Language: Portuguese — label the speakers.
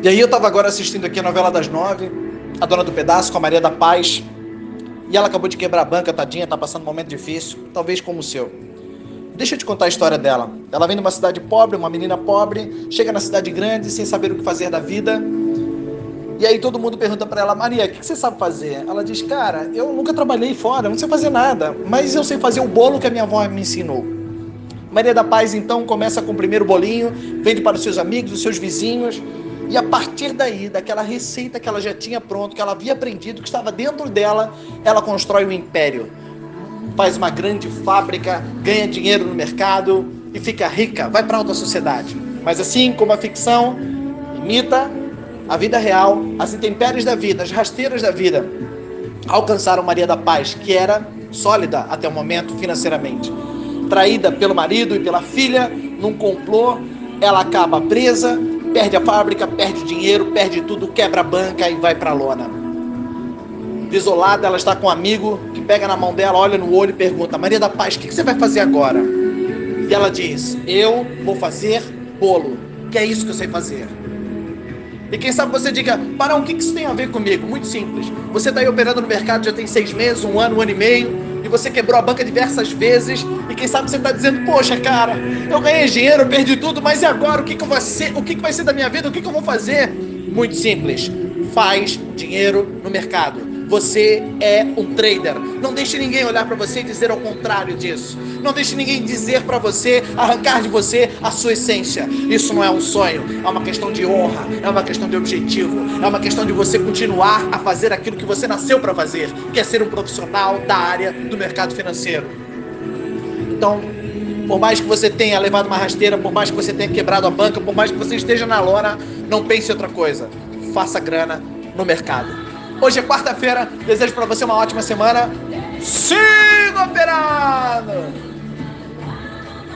Speaker 1: E aí eu estava agora assistindo aqui a novela das nove, a Dona do Pedaço com a Maria da Paz. E ela acabou de quebrar a banca, tadinha, tá passando um momento difícil, talvez como o seu. Deixa eu te contar a história dela. Ela vem de uma cidade pobre, uma menina pobre, chega na cidade grande sem saber o que fazer da vida. E aí todo mundo pergunta para ela, Maria, o que você sabe fazer? Ela diz, cara, eu nunca trabalhei fora, não sei fazer nada, mas eu sei fazer o bolo que a minha avó me ensinou. Maria da Paz então começa com o primeiro bolinho, vende para os seus amigos, os seus vizinhos, e a partir daí, daquela receita que ela já tinha pronto, que ela havia aprendido, que estava dentro dela, ela constrói um império. Faz uma grande fábrica, ganha dinheiro no mercado e fica rica, vai para alta sociedade. Mas assim como a ficção imita a vida real, as intempéries da vida, as rasteiras da vida, alcançaram Maria da Paz, que era sólida até o momento financeiramente. Traída pelo marido e pela filha, num complô, ela acaba presa, perde a fábrica, perde dinheiro, perde tudo, quebra a banca e vai para a lona. Desolada, ela está com um amigo que pega na mão dela, olha no olho e pergunta: Maria da Paz, o que você vai fazer agora? E ela diz: Eu vou fazer bolo, que é isso que eu sei fazer. E quem sabe você diga, Barão, o que isso tem a ver comigo? Muito simples. Você está aí operando no mercado já tem seis meses, um ano, um ano e meio, e você quebrou a banca diversas vezes, e quem sabe você está dizendo, poxa, cara, eu ganhei dinheiro, eu perdi tudo, mas e agora? O que, que, eu vou ser? O que, que vai ser da minha vida? O que, que eu vou fazer? Muito simples. Faz dinheiro no mercado. Você é um trader. Não deixe ninguém olhar para você e dizer ao contrário disso. Não deixe ninguém dizer para você, arrancar de você a sua essência. Isso não é um sonho, é uma questão de honra, é uma questão de objetivo, é uma questão de você continuar a fazer aquilo que você nasceu para fazer, que é ser um profissional da área do mercado financeiro. Então, por mais que você tenha levado uma rasteira, por mais que você tenha quebrado a banca, por mais que você esteja na lona, não pense em outra coisa. Faça grana no mercado. Hoje é quarta-feira. Desejo para você uma ótima semana. Siga operando!